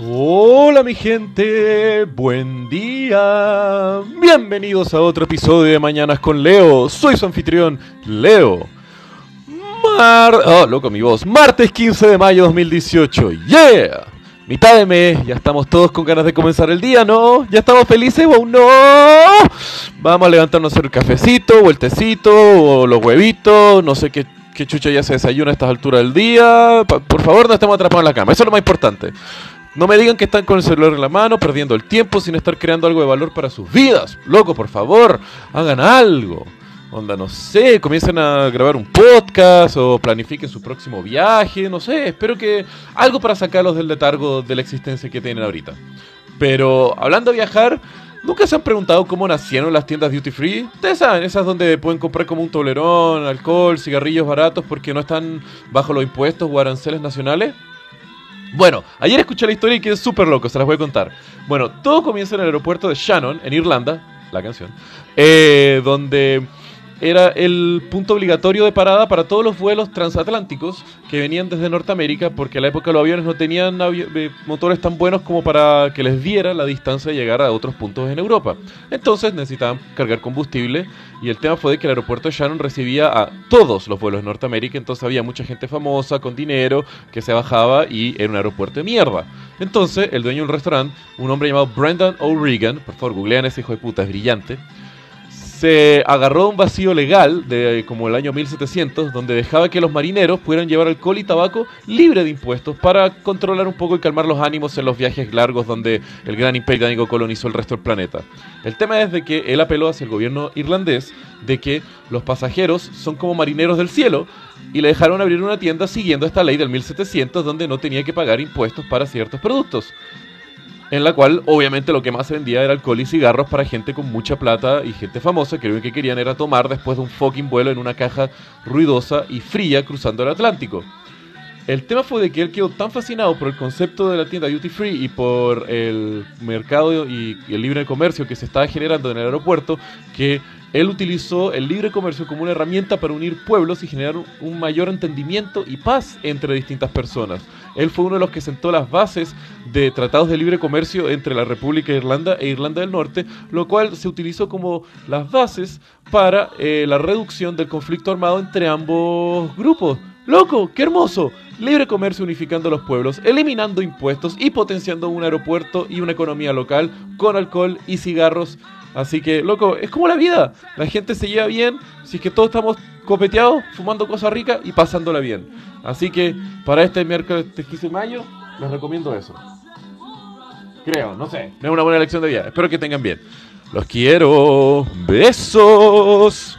Hola mi gente, buen día. Bienvenidos a otro episodio de Mañanas con Leo. Soy su anfitrión, Leo. Mar... Oh, loco mi voz. Martes 15 de mayo 2018. ¡Yeah! Mitad de mes, ya estamos todos con ganas de comenzar el día, ¿no? ¿Ya estamos felices o no? Vamos a levantarnos a hacer el cafecito, o el tecito, o los huevitos, no sé qué, qué chucha ya se desayuna a estas alturas del día. Por favor, no estemos atrapados en la cama, eso es lo más importante. No me digan que están con el celular en la mano, perdiendo el tiempo sin estar creando algo de valor para sus vidas. Loco, por favor, hagan algo. Onda, no sé, comiencen a grabar un podcast o planifiquen su próximo viaje, no sé, espero que algo para sacarlos del letargo de la existencia que tienen ahorita. Pero hablando de viajar, ¿nunca se han preguntado cómo nacieron las tiendas duty free? Ustedes saben, esas donde pueden comprar como un tolerón, alcohol, cigarrillos baratos porque no están bajo los impuestos o aranceles nacionales. Bueno, ayer escuché la historia y quedé súper loco, se las voy a contar. Bueno, todo comienza en el aeropuerto de Shannon, en Irlanda, la canción, eh, donde era el punto obligatorio de parada para todos los vuelos transatlánticos que venían desde Norteamérica, porque a la época los aviones no tenían eh, motores tan buenos como para que les diera la distancia de llegar a otros puntos en Europa. Entonces necesitaban cargar combustible y el tema fue de que el aeropuerto de Shannon recibía a todos los vuelos de Norteamérica, entonces había mucha gente famosa, con dinero, que se bajaba y era un aeropuerto de mierda. Entonces el dueño de un restaurante, un hombre llamado Brendan O'Regan, por favor googlean ese hijo de puta, es brillante, se agarró un vacío legal de como el año 1700, donde dejaba que los marineros pudieran llevar alcohol y tabaco libre de impuestos para controlar un poco y calmar los ánimos en los viajes largos donde el gran imperio británico colonizó el resto del planeta. El tema es de que él apeló hacia el gobierno irlandés de que los pasajeros son como marineros del cielo y le dejaron abrir una tienda siguiendo esta ley del 1700 donde no tenía que pagar impuestos para ciertos productos en la cual obviamente lo que más se vendía era alcohol y cigarros para gente con mucha plata y gente famosa que lo que querían era tomar después de un fucking vuelo en una caja ruidosa y fría cruzando el Atlántico. El tema fue de que él quedó tan fascinado por el concepto de la tienda duty free y por el mercado y el libre comercio que se estaba generando en el aeropuerto que él utilizó el libre comercio como una herramienta para unir pueblos y generar un- mayor entendimiento y paz entre distintas personas. Él fue uno de los que sentó las bases de tratados de libre comercio entre la República de Irlanda e Irlanda del Norte, lo cual se utilizó como las bases para eh, la reducción del conflicto armado entre ambos grupos. ¡Loco! ¡Qué hermoso! Libre comercio unificando los pueblos, eliminando impuestos y potenciando un aeropuerto y una economía local con alcohol y cigarros. Así que, loco, es como la vida. La gente se lleva bien si es que todos estamos copeteados, fumando cosas ricas y pasándola bien. Así que, para este miércoles 15 de mayo, les recomiendo eso. Creo, no sé. Es una buena elección de vida. Espero que tengan bien. Los quiero. Besos.